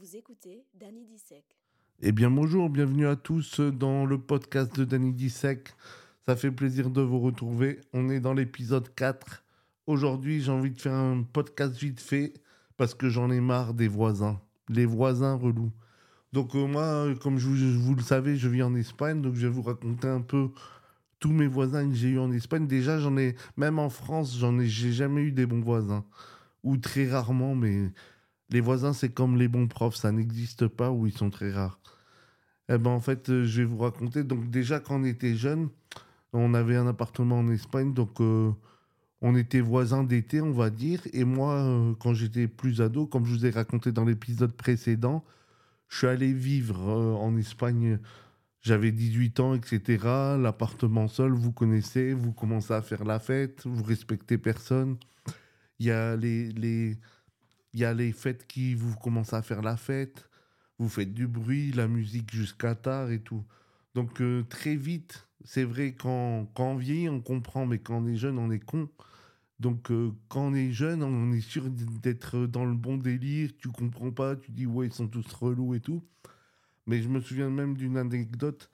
Vous écoutez Danny Dissec. Eh bien bonjour, bienvenue à tous dans le podcast de Danny Dissec. Ça fait plaisir de vous retrouver. On est dans l'épisode 4. Aujourd'hui, j'ai envie de faire un podcast vite fait parce que j'en ai marre des voisins. Les voisins relous. Donc euh, moi, comme vous, vous le savez, je vis en Espagne, donc je vais vous raconter un peu tous mes voisins que j'ai eu en Espagne. Déjà, j'en ai, même en France, j'en ai, j'ai jamais eu des bons voisins. Ou très rarement, mais les voisins, c'est comme les bons profs, ça n'existe pas ou ils sont très rares. Eh ben, en fait, euh, je vais vous raconter. Donc, déjà, quand on était jeune, on avait un appartement en Espagne, donc euh, on était voisins d'été, on va dire. Et moi, euh, quand j'étais plus ado, comme je vous ai raconté dans l'épisode précédent, je suis allé vivre en Espagne j'avais 18 ans, etc. L'appartement seul, vous connaissez, vous commencez à faire la fête, vous respectez personne. Il y a les, les, il y a les fêtes qui vous commencez à faire la fête. Vous faites du bruit, la musique jusqu'à tard et tout. Donc euh, très vite, c'est vrai, quand, quand on vieillit, on comprend, mais quand on est jeune, on est con. Donc euh, quand on est jeune, on est sûr d'être dans le bon délire, tu comprends pas, tu dis ouais, ils sont tous relous et tout. Mais je me souviens même d'une anecdote.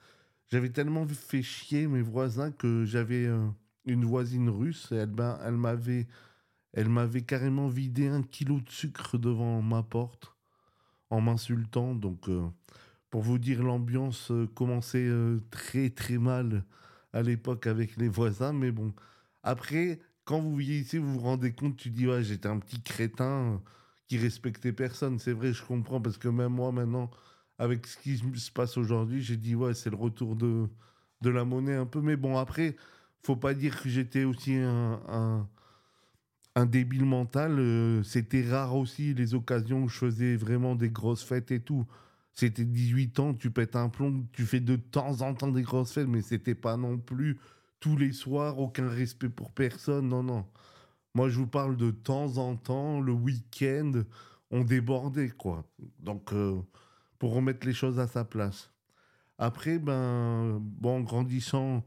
J'avais tellement fait chier mes voisins que j'avais euh, une voisine russe. Et elle, elle m'avait, elle m'avait carrément vidé un kilo de sucre devant ma porte en m'insultant. Donc, euh, pour vous dire, l'ambiance euh, commençait très très mal à l'époque avec les voisins. Mais bon, après, quand vous ici, vous vous rendez compte, tu dis ouais, j'étais un petit crétin qui respectait personne. C'est vrai, je comprends parce que même moi maintenant avec ce qui se passe aujourd'hui, j'ai dit, ouais, c'est le retour de, de la monnaie un peu. Mais bon, après, faut pas dire que j'étais aussi un, débile mental. Euh, c'était rare aussi les occasions où je faisais vraiment des grosses fêtes et tout. C'était 18 ans, tu pètes un plomb, tu fais de temps en temps des grosses fêtes, mais c'était pas non plus tous les soirs, aucun respect pour personne. Non, non. Moi, je vous parle de temps en temps, le week-end, on débordait, quoi. Donc. Euh, pour remettre les choses à sa place. Après, ben, bon, grandissant,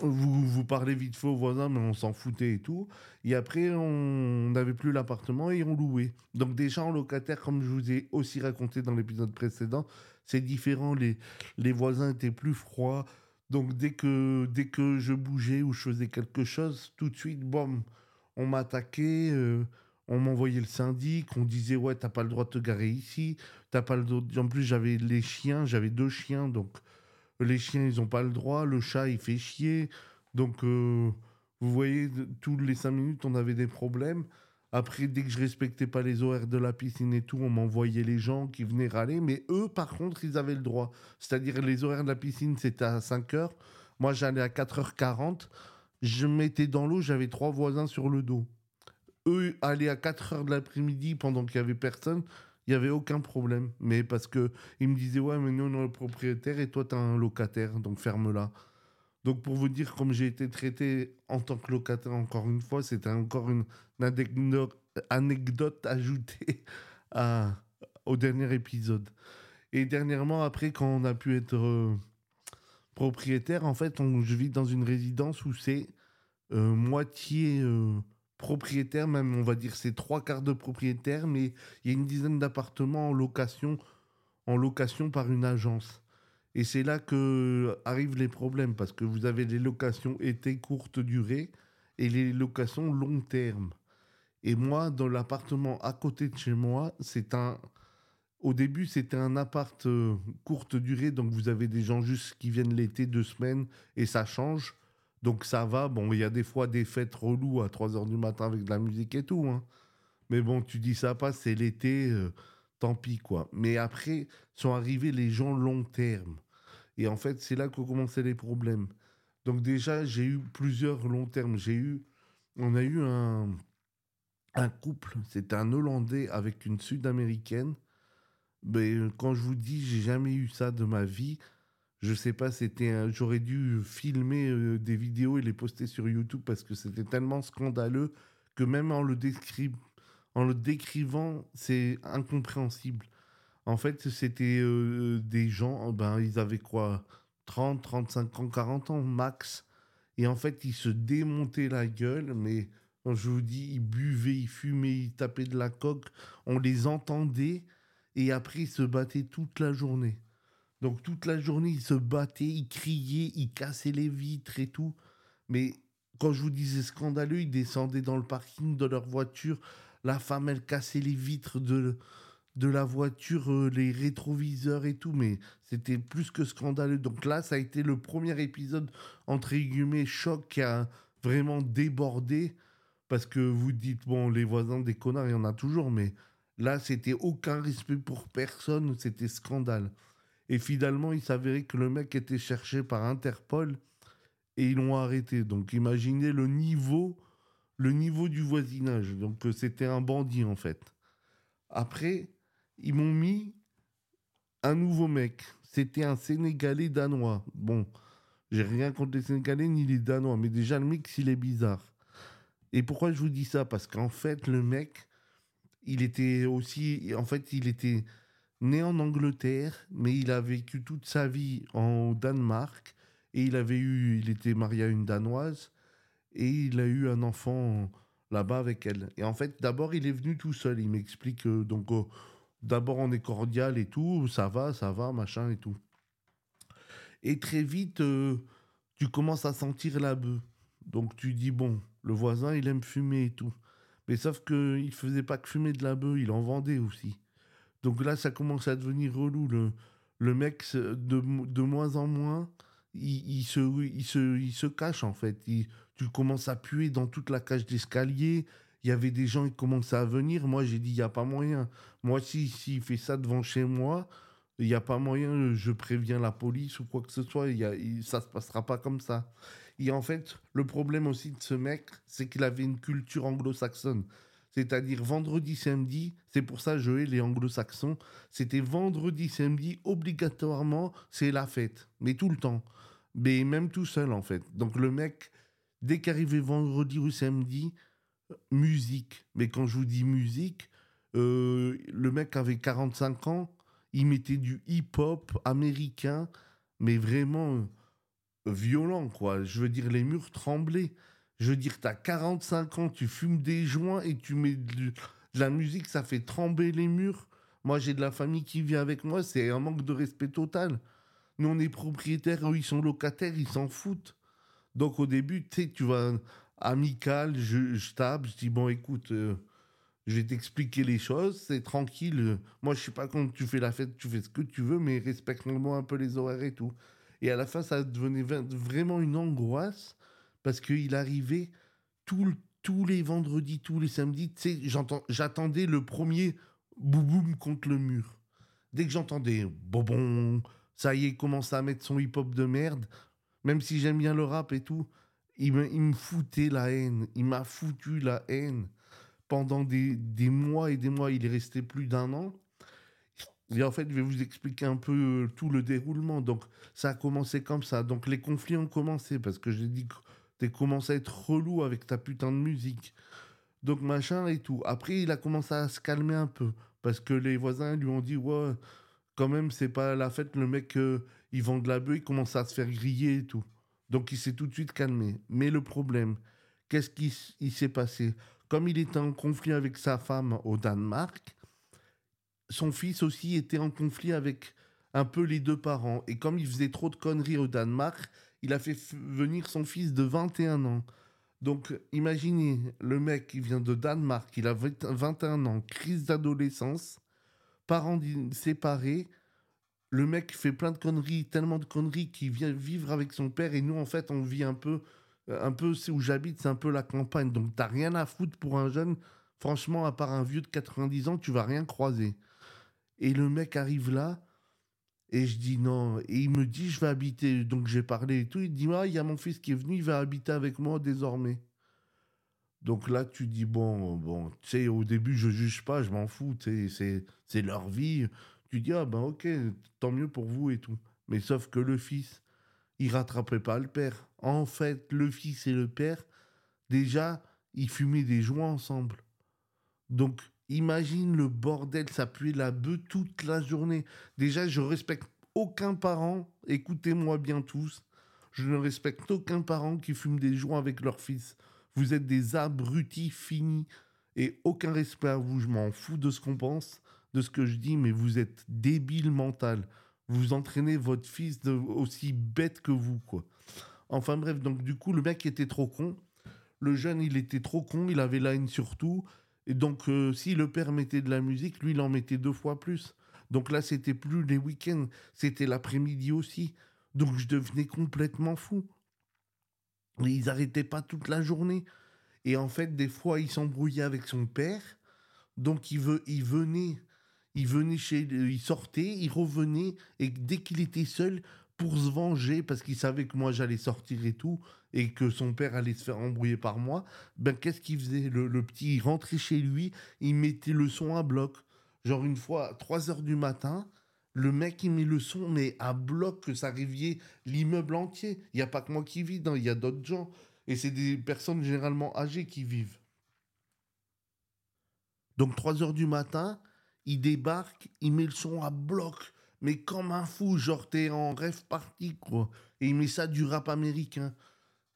vous, vous parlez vite fait aux voisins, mais on s'en foutait et tout. Et après, on n'avait plus l'appartement et on louait. Donc déjà, en locataire, comme je vous ai aussi raconté dans l'épisode précédent, c'est différent. Les, les voisins étaient plus froids. Donc dès que, dès que je bougeais ou je faisais quelque chose, tout de suite, boum, on m'attaquait. Euh, on m'envoyait le syndic, on disait ouais t'as pas le droit de te garer ici, t'as pas le. En plus j'avais les chiens, j'avais deux chiens, donc les chiens ils ont pas le droit, le chat il fait chier, donc euh, vous voyez tous les cinq minutes on avait des problèmes. Après dès que je respectais pas les horaires de la piscine et tout, on m'envoyait les gens qui venaient râler, mais eux par contre ils avaient le droit. C'est-à-dire les horaires de la piscine c'était à 5 heures, moi j'allais à 4h40, je mettais dans l'eau, j'avais trois voisins sur le dos. Eux aller à 4 heures de l'après-midi pendant qu'il y avait personne, il y avait aucun problème. Mais parce que ils me disaient ouais mais nous on est le propriétaire et toi tu es un locataire donc ferme-la. Donc pour vous dire comme j'ai été traité en tant que locataire encore une fois, c'était encore une, anecdote, ajoutée au dernier épisode. Et dernièrement après quand on a pu être euh, propriétaire, en fait on, je vis dans une résidence où c'est euh, moitié euh, propriétaires, même on va dire c'est trois quarts de propriétaires, mais il y a une dizaine d'appartements en location, en location par une agence. Et c'est là que arrivent les problèmes, parce que vous avez les locations été courte durée et les locations long terme. Et moi, dans l'appartement à côté de chez moi, c'est un. Au début, c'était un appart euh, courte durée, donc vous avez des gens juste qui viennent l'été, deux semaines, et ça change. Donc ça va. Bon, il y a des fois des fêtes reloues à 3 h du matin avec de la musique et tout. Hein. Mais bon, tu dis ça passe, c'est l'été, euh, tant pis quoi. Mais après, sont arrivés les gens long terme. Et en fait, c'est là que commençaient les problèmes. Donc déjà, j'ai eu plusieurs long termes. J'ai eu, on a eu un, un couple, c'était un Hollandais avec une Sud-Américaine. Mais quand je vous dis, j'ai jamais eu ça de ma vie. Je sais pas, c'était j'aurais dû filmer euh, des vidéos et les poster sur YouTube parce que c'était tellement scandaleux que même en le, en le décrivant, c'est incompréhensible. En fait, c'était euh, des gens, ben, ils avaient quoi 30, 35 ans, 40 ans max. Et en fait, ils se démontaient la gueule, mais je vous dis, ils buvaient, ils fumaient, ils tapaient de la coque. On les entendait. Et après, ils se battaient toute la journée. Donc toute la journée, ils se battaient, ils criaient, ils cassaient les vitres et tout. Mais quand je vous disais scandaleux, ils descendaient dans le parking de leur voiture. La femme, elle cassait les vitres de, de la voiture, euh, les rétroviseurs et tout. Mais c'était plus que scandaleux. Donc là, ça a été le premier épisode, entre guillemets, choc qui a vraiment débordé. Parce que vous dites, bon, les voisins des connards, il y en a toujours. Mais là, c'était aucun respect pour personne. C'était scandale. Et finalement, il s'avérait que le mec était cherché par Interpol et ils l'ont arrêté. Donc imaginez le niveau, le niveau du voisinage. Donc euh, c'était un bandit en fait. Après, ils m'ont mis un nouveau mec. C'était un Sénégalais danois. Bon, j'ai rien contre les Sénégalais ni les Danois, mais déjà le mix il est bizarre. Et pourquoi je vous dis ça? Parce qu'en fait, le mec, il était aussi, en fait, il était né en Angleterre, mais il a vécu toute sa vie en Danemark et il avait eu, il était marié à une danoise et il a eu un enfant là-bas avec elle. Et en fait, d'abord, il est venu tout seul. Il m'explique euh, donc euh, d'abord on est cordial et tout, ça va, ça va, machin et tout. Et très vite, euh, tu commences à sentir la bœuf. Donc tu dis bon, le voisin, il aime fumer et tout. Mais sauf que il faisait pas que fumer de la bœuf, il en vendait aussi. Donc là, ça commence à devenir relou. Le, le mec, de, de moins en moins, il, se, il, se, il se cache en fait. tu commences à puer dans toute la cage d'escalier. Il y avait des gens qui commençaient à venir. Moi, j'ai dit, il n'y a pas moyen. Moi, si, il fait ça devant chez moi, il n'y a pas moyen, je préviens la police ou quoi que ce soit. Y a, ça ne se passera pas comme ça. Et en fait, le problème aussi de ce mec, c'est qu'il avait une culture anglo-saxonne. C'est-à-dire vendredi, samedi, c'est pour ça hais les anglo-saxons. C'était vendredi, samedi, obligatoirement, c'est la fête. Mais tout le temps. Mais même tout seul, en fait. Donc le mec, dès qu'arrivait vendredi ou samedi, musique. Mais quand je vous dis musique, euh, le mec avait 45 ans, il mettait du hip-hop américain, mais vraiment euh, violent, quoi. Je veux dire, les murs tremblaient. Je veux dire, tu as 45 ans, tu fumes des joints et tu mets de, la musique, ça fait trembler les murs. Moi, j'ai de la famille qui vit avec moi, c'est un manque de respect total. Nous, on est propriétaires, eux, ils sont locataires, ils s'en foutent. Donc, au début, tu sais, tu vas amical, je, tape, je dis, bon, écoute, euh, je vais t'expliquer les choses, c'est tranquille. Moi, je sais pas quand tu fais la fête, tu fais ce que tu veux, mais respecte-moi un peu les horaires et tout. Et à la fin, ça devenait vraiment une angoisse parce qu'il arrivait tous les vendredis, tous les samedis. J'attendais le premier boum contre le mur. Dès que j'entendais bobon, ça y est, il commence à mettre son hip-hop de merde. Même si j'aime bien le rap et tout, il me, il me foutait la haine. Il m'a foutu la haine. Pendant des, des mois et des mois, il est resté plus d'un an. Et en fait, je vais vous expliquer un peu euh, tout le déroulement. Donc, ça a commencé comme ça. Donc, les conflits ont commencé parce que j'ai dit tu commencé à être relou avec ta putain de musique. Donc, machin et tout. Après, il a commencé à se calmer un peu parce que les voisins lui ont dit Ouais, quand même, c'est pas la fête. Le mec, euh, il vend de la bœuf, il commence à se faire griller et tout. Donc, il s'est tout de suite calmé. Mais le problème, qu'est-ce qui s'est passé? Comme il était en conflit avec sa femme au Danemark, son fils aussi était en conflit avec un peu les deux parents. Et comme il faisait trop de conneries au Danemark, il a fait venir son fils de 21 ans. Donc imaginez le mec qui vient de Danemark, il a 21 ans, crise d'adolescence, parents séparés. Le mec fait plein de conneries, tellement de conneries qu'il vient vivre avec son père. Et nous, en fait, on vit un peu, un peu où j'habite, c'est un peu la campagne. Donc t'as rien à foutre pour un jeune. Franchement, à part un vieux de 90 ans, tu vas rien croiser. Et le mec arrive là, et je dis non. Et il me dit, je vais habiter. Donc j'ai parlé et tout. Il dit, ah, il y a mon fils qui est venu, il va habiter avec moi désormais. Donc là, tu dis, bon, bon, tu sais, au début, je juge pas, je m'en fous, c'est leur vie. Tu dis, ah ben ok, tant mieux pour vous et tout. Mais sauf que le fils, il rattrapait pas le père. En fait, le fils et le père, déjà, ils fumaient des joints ensemble. Donc, Imagine le bordel, ça puait la bœuf toute la journée. Déjà, je respecte aucun parent, écoutez-moi bien tous, je ne respecte aucun parent qui fume des joints avec leur fils. Vous êtes des abrutis finis et aucun respect à vous. Je m'en fous de ce qu'on pense, de ce que je dis, mais vous êtes débile mental. Vous entraînez votre fils aussi bête que vous. Enfin bref, donc du coup, le mec était trop con. Le jeune, il était trop con, il avait la haine sur tout. Donc, euh, si le père mettait de la musique, lui, il en mettait deux fois plus. Donc là, c'était plus les week-ends, c'était l'après-midi aussi. Donc je devenais complètement fou. Et ils n'arrêtaient pas toute la journée. Et en fait, des fois, il s'embrouillait avec son père. Donc il, veut, il venait, il venait chez, il sortait, il revenait, et dès qu'il était seul, pour se venger, parce qu'il savait que moi j'allais sortir et tout, et que son père allait se faire embrouiller par moi, ben qu'est-ce qu'il faisait? Le, petit, il rentrait chez lui, il mettait le son à bloc. Genre une fois, 3 heures du matin, le mec il met le son, mais à bloc que ça réveillait l'immeuble entier. Il n'y a pas que moi qui vis, il y a d'autres gens. Et c'est des personnes généralement âgées qui vivent. Donc 3 heures du matin, il débarque, il met le son à bloc, mais comme un fou, genre t'es en rêve parti, quoi. Et il met ça du rap américain.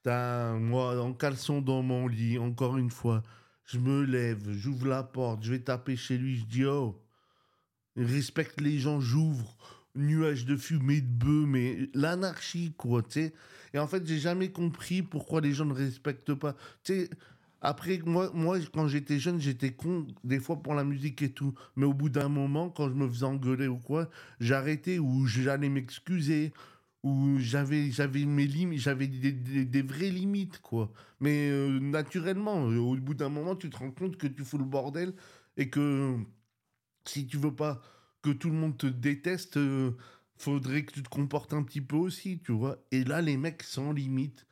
moi, en caleçon dans mon lit, encore une fois, je me lève, j'ouvre la porte, je vais taper chez lui, je dis oh, respecte les gens, j'ouvre, nuage de fumée, de bœuf, mais l'anarchie, quoi, tu sais. Et en fait, j'ai jamais compris pourquoi les gens ne respectent pas. Tu après, moi, moi quand j'étais jeune, j'étais con, des fois pour la musique et tout. Mais au bout d'un moment, quand je me faisais engueuler ou quoi, j'arrêtais ou j'allais m'excuser ou j'avais j'avais mes limites, j'avais des, vraies limites, quoi. Mais euh, naturellement, au bout d'un moment, tu te rends compte que tu fous le bordel et que si tu veux pas que tout le monde te déteste, euh, faudrait que tu te comportes un petit peu aussi, tu vois. Et là, les mecs sans limite.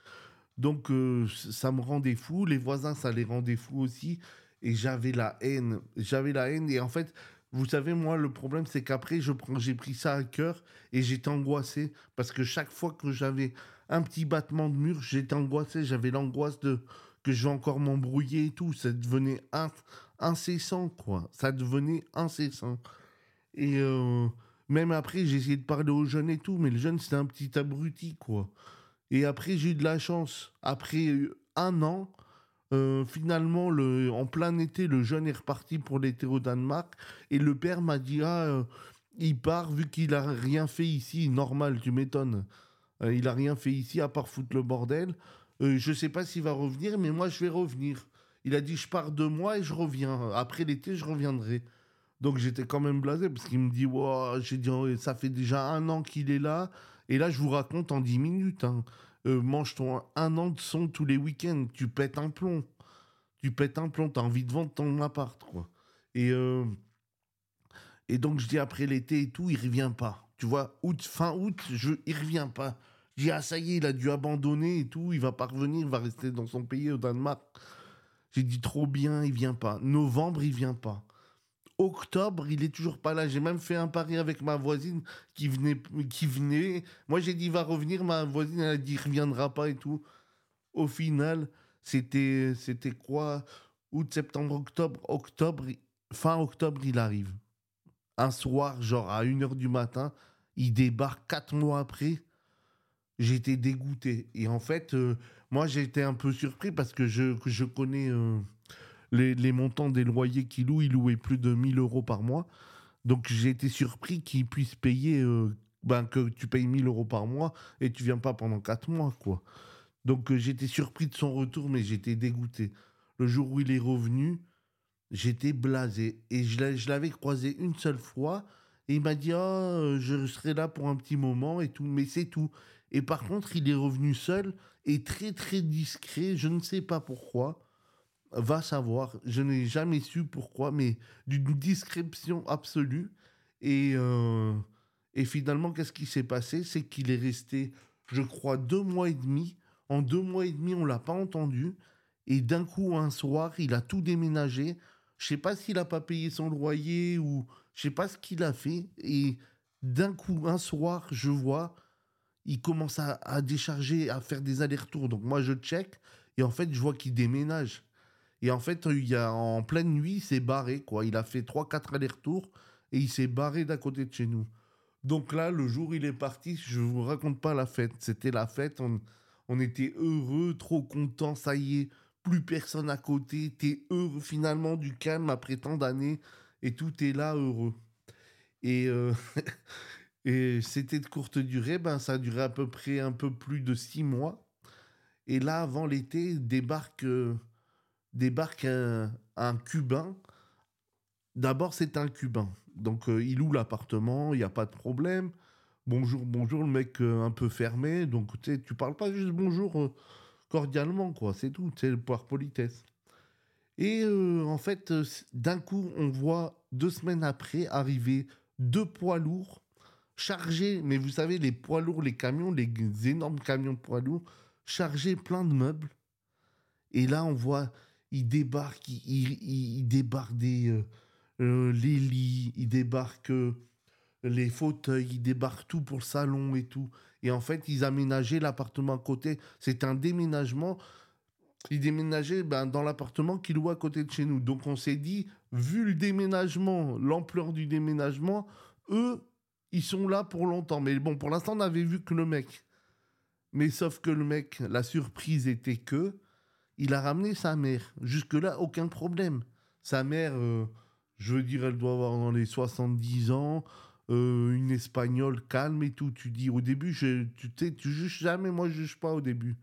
Donc, euh, ça me rendait fou. Les voisins, ça les rendait fous aussi. Et j'avais la haine. J'avais la haine. Et en fait, vous savez, moi, le problème, c'est qu'après, j'ai pris ça à cœur et j'étais angoissé. Parce que chaque fois que j'avais un petit battement de mur, j'étais angoissé. J'avais l'angoisse de que je vais encore m'embrouiller et tout. Ça devenait incessant, quoi. Ça devenait incessant. Et euh, même après, j'ai essayé de parler aux jeunes et tout, mais le jeune, c'était un petit abruti, quoi. Et après, j'ai eu de la chance. Après euh, un an, euh, finalement, le, en plein été, le jeune est reparti pour l'été au Danemark. Et le père m'a dit Ah, il part vu qu'il a rien fait ici. Normal, tu m'étonnes. il a rien fait ici à part foutre le bordel. je sais pas s'il va revenir, mais moi, je vais revenir. Il a dit Je pars deux mois et je reviens. Après l'été, je reviendrai. Donc j'étais quand même blasé parce qu'il me dit J'ai dit oh, Ça fait déjà un an qu'il est là. Et là, je vous raconte en dix minutes. Hein. Euh, mange ton un an de son tous les week-ends. Tu pètes un plomb. Tu pètes un plomb. T'as envie de vendre ton appart. Euh, et donc, je dis après l'été et tout, il revient pas. Tu vois, août, fin août, je, il revient pas. Je dis, ah, ça y est, il a dû abandonner et tout. Il va pas revenir. Il va rester dans son pays au Danemark. J'ai dit trop bien, il vient pas. Novembre, il vient pas. Octobre, il est toujours pas là. J'ai même fait un pari avec ma voisine qui venait. Moi, j'ai dit, il va revenir. Ma voisine, elle a dit, il reviendra pas et tout. Au final, c'était, c'était quoi? Août, septembre, octobre. Octobre, fin octobre, il arrive. Un soir, genre à 1h du matin, il débarque quatre mois après. J'étais dégoûté. Et en fait, euh, moi, été un peu surpris parce que je, je connais euh, les, montants des loyers qu'il loue. Il louait plus de 1000 euros par mois. Donc, j'ai été surpris qu'il puisse payer, euh, ben, que tu payes 1000 euros par mois et tu viens pas pendant 4 mois, quoi. Donc, euh, j'étais surpris de son retour, mais j'étais dégoûté. Le jour où il est revenu, j'étais blasé. Et je l'avais croisé une seule fois. Et il m'a dit, oh, je serai là pour un petit moment et tout. Mais c'est tout. Et par contre, il est revenu seul et très très discret, je ne sais pas pourquoi. Va savoir, je n'ai jamais su pourquoi, mais d'une discrétion absolue. Et, euh, et finalement, qu'est-ce qui s'est passé? C'est qu'il est resté, je crois, deux mois et demi. En deux mois et demi, on l'a pas entendu. Et d'un coup, un soir, il a tout déménagé. Je sais pas s'il a pas payé son loyer ou je sais pas ce qu'il a fait. Et d'un coup, un soir, je vois il commence à, décharger, à faire des allers-retours. Donc moi, je check et en fait, je vois qu'il déménage. Et en fait, il y a, en pleine nuit, il s'est barré. quoi. Il a fait 3-4 allers-retours et il s'est barré d'à côté de chez nous. Donc là, le jour où il est parti, je ne vous raconte pas la fête. C'était la fête. On, on était heureux, trop contents. Ça y est, plus personne à côté, t'es heureux finalement du calme après tant d'années et tout est là heureux. Et, euh, et c'était de courte durée, ben ça a duré à peu près un peu plus de six mois. Et là, avant l'été, débarque, euh, débarque un, Cubain. D'abord, c'est un Cubain. Donc, euh, il loue l'appartement, il n'y a pas de problème. Bonjour, bonjour, le mec euh, un peu fermé. Donc, tu parles pas juste bonjour euh, cordialement, quoi. C'est tout. C'est le pouvoir politesse. Et en fait, d'un coup, on voit deux semaines après arriver deux poids lourds chargés, mais vous savez, les poids lourds, les camions, les énormes camions de poids lourds, chargés plein de meubles. Et là, on voit, ils, ils- ils débarquent des, euh, euh, les lits, ils débarquent euh, les fauteuils, ils débarquent tout pour le salon et tout. Et en fait, ils aménageaient l'appartement à côté. C'est un déménagement. Ils déménageaient ben, dans l'appartement qu'ils louent à côté de chez nous. Donc on s'est dit, vu le déménagement, l'ampleur du déménagement, eux, ils sont là pour longtemps. Mais bon, pour l'instant, on avait vu que le mec. Mais sauf que le mec, la surprise était que il a ramené sa mère. Jusque-là, aucun problème. Sa mère, euh, je veux dire, elle doit avoir dans les 70 ans, euh, une espagnole calme et tout. Tu dis, au début, je, tu, tu juges jamais, moi je juge pas au début.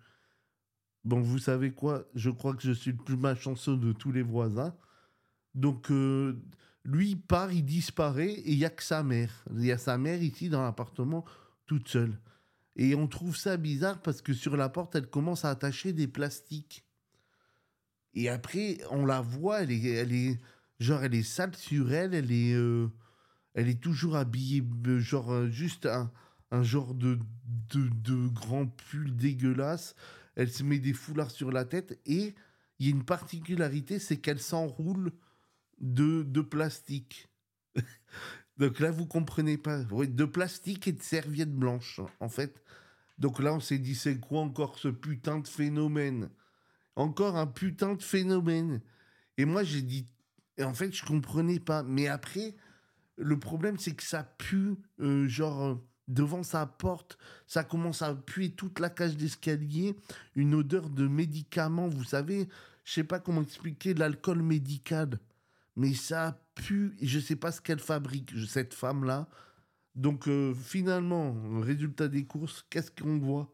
Bon, vous savez quoi? Je crois que je suis le plus malchanceux de tous les voisins. Donc, euh, lui, il part, il disparaît, et il n'y a que sa mère. Il y a sa mère ici dans l'appartement, toute seule. Et on trouve ça bizarre parce que sur la porte, elle commence à attacher des plastiques. Et après, on la voit, elle est, elle est genre, elle est sale sur elle, elle est, euh, elle est toujours habillée, euh, genre, euh, juste un, un genre de, de, de grand pull dégueulasse. Elle se met des foulards sur la tête et il y a une particularité, c'est qu'elle s'enroule de, de plastique. Donc là, vous comprenez pas. De plastique et de serviettes blanches, en fait. Donc là, on s'est dit, c'est quoi encore ce putain de phénomène? Encore un putain de phénomène. Et moi, j'ai dit, et en fait, je comprenais pas. Mais après, le problème, c'est que ça pue, euh, genre, euh, devant sa porte, ça commence à puer toute la cage d'escalier, une odeur de médicaments, vous savez, je sais pas comment expliquer, l'alcool médical. Mais ça pue, et je sais pas ce qu'elle fabrique, cette femme-là. Donc, euh, finalement, résultat des courses, qu'est-ce qu'on voit?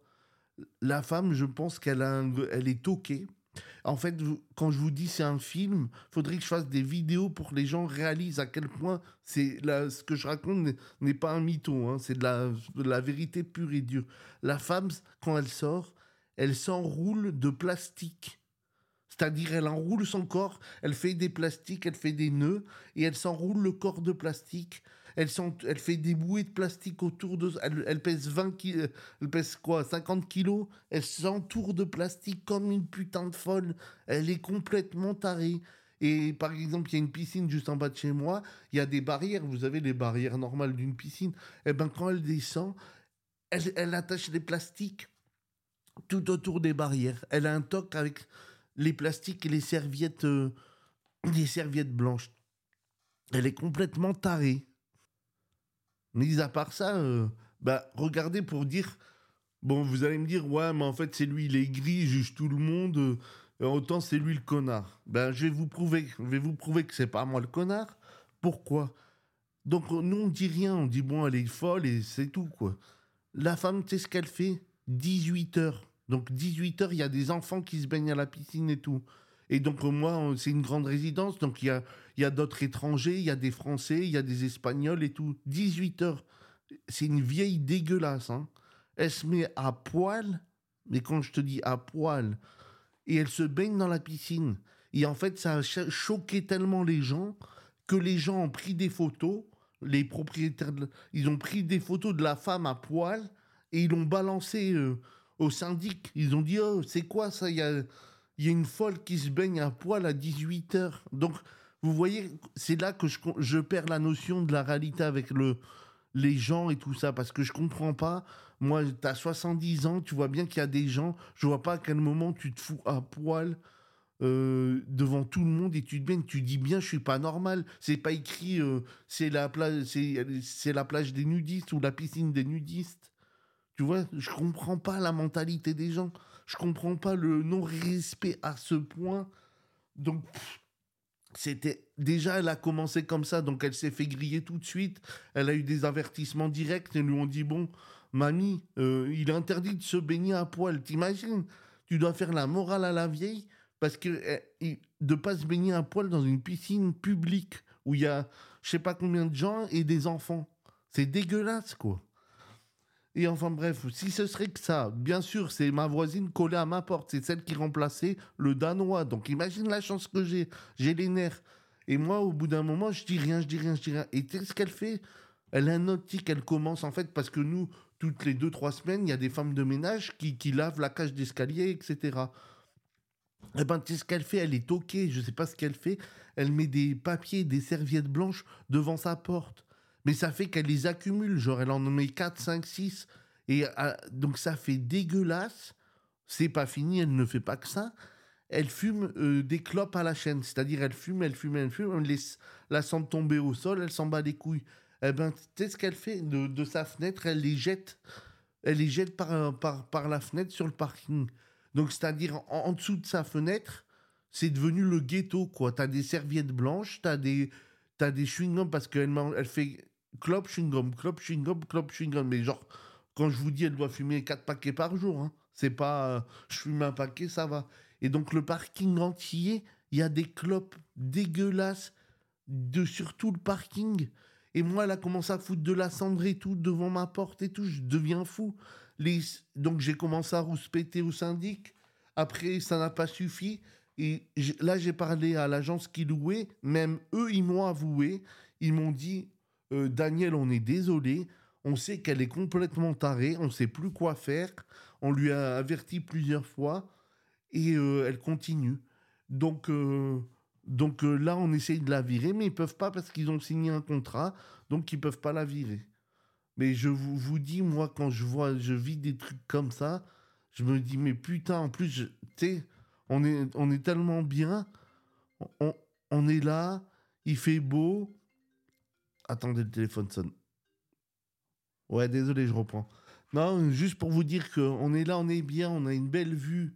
La femme, je pense qu'elle est toquée. En fait, quand je vous dis c'est un film, faudrait que je fasse des vidéos pour que les gens réalisent à quel point c'est ce que je raconte n'est- pas un mytho, hein, c'est de la vérité pure et dure. La femme, quand elle sort, elle s'enroule de plastique. C'est-à-dire, elle enroule son corps, elle fait des plastiques, elle fait des nœuds, et elle s'enroule le corps de plastique. Elle, elle fait des bouées de plastique autour de... Elle, elle pèse 20 kilos, elle pèse quoi 50 kilos? Elle s'entoure de plastique comme une putain de folle. Elle est complètement tarée. Et par exemple, il y a une piscine juste en bas de chez moi, il y a des barrières, vous avez les barrières normales d'une piscine. Et ben quand elle descend, elle, elle attache les plastiques tout autour des barrières. Elle a un toc avec les plastiques et les serviettes, euh, les serviettes blanches. Elle est complètement tarée. Mis à part ça, euh, bah, regardez pour dire. Bon, vous allez me dire, ouais, mais en fait, c'est lui, il est gris, il juge tout le monde. euh, autant c'est lui le connard. Ben, je vais vous prouver, je vais vous prouver que c'est pas moi le connard. Pourquoi? Donc, nous, on dit rien. On dit, bon, elle est folle et c'est tout, quoi. La femme, tu sais ce qu'elle fait? 18 heures. Donc, 18 heures, il y a des enfants qui se baignent à la piscine et tout. Et donc, euh, moi, c'est une grande résidence. Donc, il y a, y a d'autres étrangers, il y a des Français, il y a des Espagnols et tout. 18 heures. C'est une vieille dégueulasse. Hein. Elle se met à poil. Mais quand je te dis à poil, et elle se baigne dans la piscine. Et en fait, ça a choqué tellement les gens que les gens ont pris des photos. Les propriétaires, ils ont pris des photos de la femme à poil et ils l'ont balancé euh, au syndic. Ils ont dit Oh, c'est quoi ça? Il y a, y a une folle qui se baigne à poil à 18 heures. Donc, vous voyez, c'est là que je, perds la notion de la réalité avec le, les gens et tout ça, parce que je comprends pas. Moi, tu as 70 ans, tu vois bien qu'il y a des gens, je vois pas à quel moment tu te fous à poil euh, devant tout le monde et tu te baignes, tu dis bien, je suis pas normal. C'est pas écrit, euh, c'est la plage, c'est la plage des nudistes ou la piscine des nudistes. Tu vois, je comprends pas la mentalité des gens. Je comprends pas le non-respect à ce point. Donc, c'était déjà, elle a commencé comme ça, donc elle s'est fait griller tout de suite. Elle a eu des avertissements directs et lui ont dit bon, mamie, euh, il est interdit de se baigner à poil. T'imagines? Tu dois faire la morale à la vieille parce que eh, de pas se baigner à poil dans une piscine publique où il y a je sais pas combien de gens et des enfants. C'est dégueulasse quoi. Et enfin bref, si ce serait que ça, bien sûr, c'est ma voisine collée à ma porte, c'est celle qui remplaçait le Danois. Donc imagine la chance que j'ai, j'ai les nerfs. Et moi, au bout d'un moment, je dis rien, je dis rien, je dis rien. Et tu sais ce qu'elle fait? Elle a un autre qu'elle commence en fait, parce que nous, toutes les deux, trois semaines, il y a des femmes de ménage qui, qui lavent la cage d'escalier, etc. Eh ben, tu sais ce qu'elle fait? Elle est toquée, je sais pas ce qu'elle fait. Elle met des papiers, des serviettes blanches devant sa porte mais ça fait qu'elle les accumule. Genre, elle en met 4, 5, 6. Et euh, donc, ça fait dégueulasse. C'est pas fini, elle ne fait pas que ça. Elle fume euh, des clopes à la chaîne. C'est-à-dire, elle fume, elle fume, elle fume. Elle laisse la sent tomber au sol, elle s'en bat les couilles. Eh ben, tu sais ce qu'elle fait de, sa fenêtre? Elle les jette. Elle les jette par, par, par la fenêtre sur le parking. Donc, c'est-à-dire, en, en, dessous de sa fenêtre, c'est devenu le ghetto, quoi. T'as des serviettes blanches, t'as des, as des chewing-gums parce qu'elle elle fait Clope, chewing-gum, clope, chewing-gum, clope, chewing-gum. Mais genre, quand je vous dis, elle doit fumer 4 paquets par jour. Hein. C'est pas, euh, je fume un paquet, ça va. Et donc, le parking entier, il y a des clopes dégueulasses de sur tout le parking. Et moi, elle a commencé à foutre de la cendre et tout devant ma porte et tout. Je deviens fou. Donc, j'ai commencé à rouspéter au syndic. Après, ça n'a pas suffi. Et là, j'ai parlé à l'agence qui louait. Même eux, ils m'ont avoué. Ils m'ont dit euh, Daniel, on est désolé, on sait qu'elle est complètement tarée, on ne sait plus quoi faire, on lui a averti plusieurs fois. Et euh, elle continue. Donc, euh, donc là, on essaye de la virer, mais ils peuvent pas parce qu'ils ont signé un contrat, donc ils peuvent pas la virer. Mais je vous, dis, moi, quand je vois, je vis des trucs comme ça, je me dis, mais putain, en plus, tu sais, on est, on est tellement bien, on est là, il fait beau, Attendez, le téléphone sonne. Ouais, désolé, je reprends. Non, juste pour vous dire qu'on est là, on est bien, on a une belle vue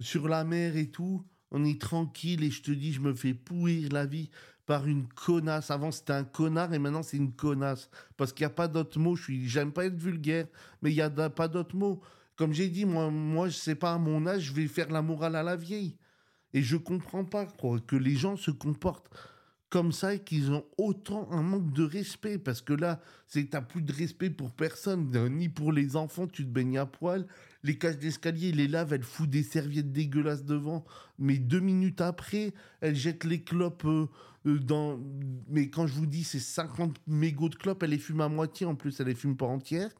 sur la mer et tout. On est tranquille et je te dis, je me fais pourrir la vie par une connasse. Avant, c'était un connard et maintenant, c'est une connasse. Parce qu'il n'y a pas d'autre mot. Je j'aime pas être vulgaire, mais il n'y a pas d'autre mot. Comme j'ai dit, moi, moi, je sais pas, à mon âge, je vais faire la morale à la vieille. Et je comprends pas quoi, que les gens se comportent comme ça et qu'ils ont autant un manque de respect. Parce que là, c'est t'as plus de respect pour personne, ni pour les enfants, tu te baignes à poil. Les cages d'escalier, les laves, elle fout des serviettes dégueulasses devant. Mais deux minutes après, elle jette les clopes euh, euh, dans. Mais quand je vous dis, c'est 50 mégots de clopes, elle les fume à moitié. En plus, elle les fume pas entières.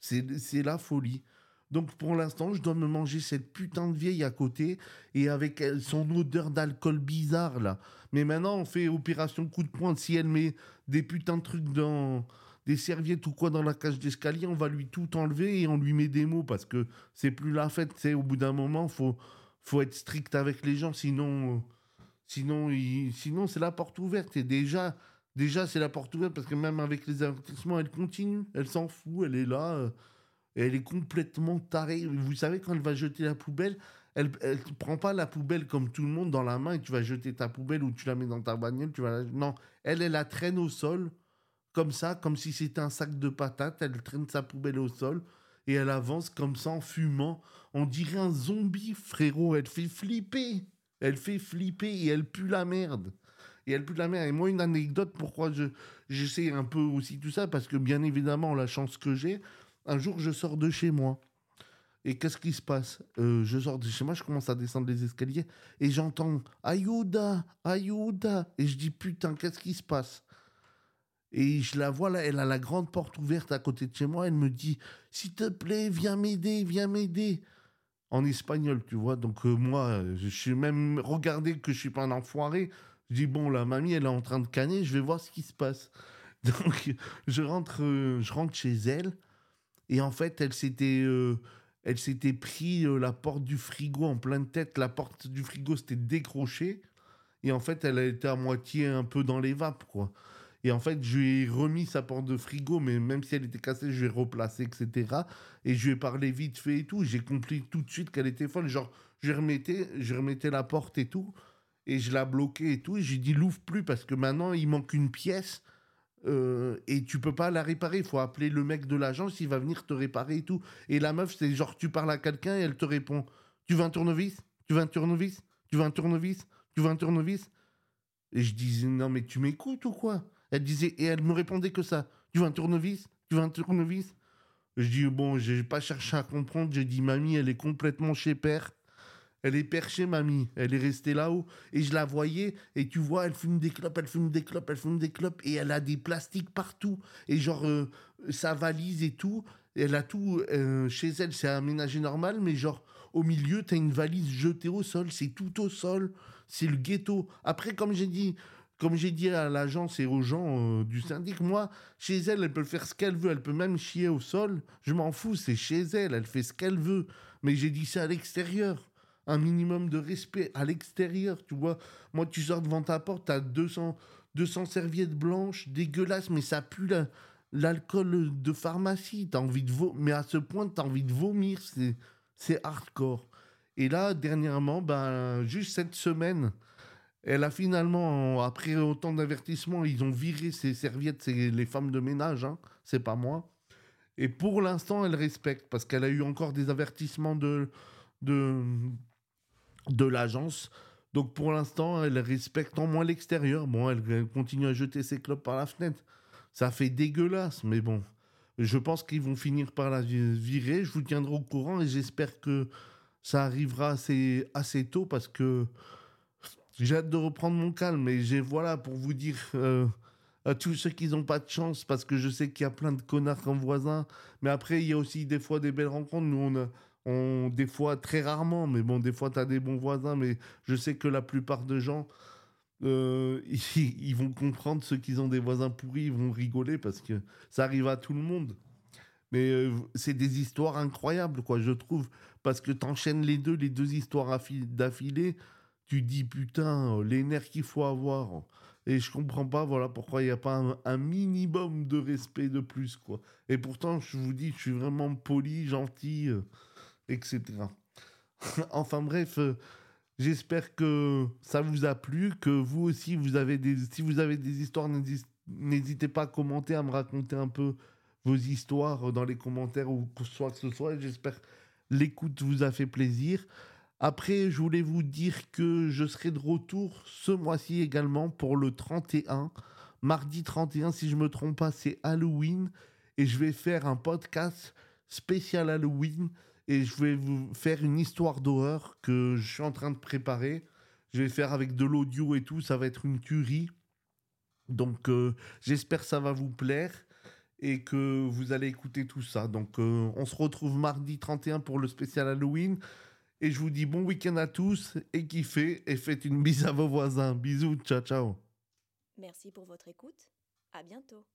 C'est la folie. Donc pour l'instant, je dois me manger cette putain de vieille à côté et avec son odeur d'alcool bizarre là. Mais maintenant, on fait opération coup de poing. Si elle met des putains de trucs dans des serviettes ou quoi dans la cage d'escalier, on va lui tout enlever et on lui met des mots parce que c'est plus la fête. C'est au bout d'un moment, faut faut être strict avec les gens, sinon sinon sinon c'est la porte ouverte. Et déjà déjà c'est la porte ouverte parce que même avec les avertissements, elle continue, elle s'en fout, elle est là. Euh, elle est complètement tarée. Vous savez, quand elle va jeter la poubelle, elle ne prend pas la poubelle comme tout le monde dans la main et tu vas jeter ta poubelle ou tu la mets dans ta bagnole. Tu vas Non, elle, elle la traîne au sol, comme ça, comme si c'était un sac de patates. Elle traîne sa poubelle au sol et elle avance comme ça en fumant. On dirait un zombie, frérot. Elle fait flipper. Elle fait flipper et elle pue la merde. Et elle pue la merde. Et moi, une anecdote, pourquoi je j'essaie un peu aussi tout ça, parce que bien évidemment, la chance que j'ai, un jour, je sors de chez moi. Et qu'est-ce qui se passe? Euh, Je sors de chez moi, je commence à descendre les escaliers et j'entends Ayuda, Ayuda. Et je dis putain, qu'est-ce qui se passe? Et je la vois là, elle a la grande porte ouverte à côté de chez moi. Elle me dit S'il te plaît, viens m'aider, viens m'aider. En espagnol, tu vois. Donc euh, moi, je suis même regardé que je suis pas un enfoiré. Je dis Bon, la mamie, elle est en train de canner, je vais voir ce qui se passe. Donc je rentre, euh, je rentre chez elle. Et en fait, elle s'était elle s'était pris euh, la porte du frigo en pleine tête. La porte du frigo s'était décrochée. Et en fait, elle était à moitié un peu dans les vapes, quoi. Et en fait, je lui ai remis sa porte de frigo, mais même si elle était cassée, je l'ai replacée, etc. Et je lui ai parlé vite fait et tout. J'ai compris tout de suite qu'elle était folle. Genre, je remettais, je remettais la porte et tout. Et je la bloquais et tout. Et j'ai dit, l'ouvre plus parce que maintenant, il manque une pièce. Euh, et tu peux pas la réparer. Il faut appeler le mec de l'agence, il va venir te réparer et tout. Et la meuf, c'est genre, tu parles à quelqu'un et elle te répond. Tu veux un tournevis? Tu veux un tournevis? Tu veux un tournevis? Tu veux un tournevis? Et je disais Non, mais tu m'écoutes ou quoi? Elle disait, et elle me répondait que ça. Tu veux un tournevis? Tu veux un tournevis? Je dis Bon, j'ai pas cherché à comprendre. J'ai dit Mamie, elle est complètement chez père. Elle est perchée, mamie. Elle est restée là-haut. Et je la voyais. Et tu vois, elle fume des clopes, elle fume des clopes, elle fume des clopes. Et elle a des plastiques partout. Et genre, euh, sa valise et tout. Elle a tout. euh, chez elle, c'est aménagé normal. Mais genre, au milieu, t'as une valise jetée au sol. C'est tout au sol. C'est le ghetto. Après, comme j'ai dit. Comme j'ai dit à l'agence et aux gens euh, du syndic, moi, chez elle, elle peut faire ce qu'elle veut. Elle peut même chier au sol. Je m'en fous, c'est chez elle. Elle fait ce qu'elle veut. Mais j'ai dit ça à l'extérieur un minimum de respect à l'extérieur, tu vois. Moi, tu sors devant ta porte, t'as 200, 200 serviettes blanches, dégueulasses, mais ça pue la- l'alcool de pharmacie. T'as envie de vomir, mais à ce point, t'as envie de vomir, c'est, c'est hardcore. Et là, dernièrement, ben, juste cette semaine, elle a finalement, après autant d'avertissements, ils ont viré ses serviettes, c'est les femmes de ménage, hein, c'est pas moi. Et pour l'instant, elle respecte, parce qu'elle a eu encore des avertissements de, de, de l'agence. Donc pour l'instant, elle respecte en moins l'extérieur. Bon, elle, continue à jeter ses clopes par la fenêtre. Ça fait dégueulasse, mais bon. Je pense qu'ils vont finir par la vi- virer. Je vous tiendrai au courant et j'espère que ça arrivera assez, assez tôt parce que j'ai hâte de reprendre mon calme. Et j'ai, voilà, pour vous dire euh, à tous ceux qui n'ont pas de chance, parce que je sais qu'il y a plein de connards comme voisins. Mais après, il y a aussi des fois des belles rencontres. Nous, on a, on, des fois, très rarement, mais bon, des fois, tu as des bons voisins, mais je sais que la plupart de gens, euh, ils, vont comprendre ceux qui ont des voisins pourris, ils vont rigoler parce que ça arrive à tout le monde. Mais euh, c'est des histoires incroyables, quoi, je trouve, parce que t'enchaînes les deux, les deux histoires affi- d'affilée, tu dis putain, euh, les nerfs qu'il faut avoir. Et je comprends pas, voilà, pourquoi il n'y a pas un, minimum de respect de plus, quoi. Et pourtant, je vous dis, je suis vraiment poli, gentil, etc. enfin bref, euh, j'espère que ça vous a plu, que vous aussi, vous avez des, si vous avez des histoires, n'hési- n'hésitez pas à commenter, à me raconter un peu vos histoires dans les commentaires ou que soit que ce soit. J'espère l'écoute vous a fait plaisir. Après, je voulais vous dire que je serai de retour ce mois-ci également pour le 31. Mardi 31, si je me trompe pas, c'est Halloween. Et je vais faire un podcast spécial Halloween. Et je vais vous faire une histoire d'horreur que je suis en train de préparer. Je vais faire avec de l'audio et tout. Ça va être une tuerie. Donc, euh, j'espère que ça va vous plaire et que vous allez écouter tout ça. Donc, euh, on se retrouve mardi 31 pour le spécial Halloween. Et je vous dis bon week-end à tous et kiffez et faites une bise à vos voisins. Bisous, ciao ciao. Merci pour votre écoute. À bientôt.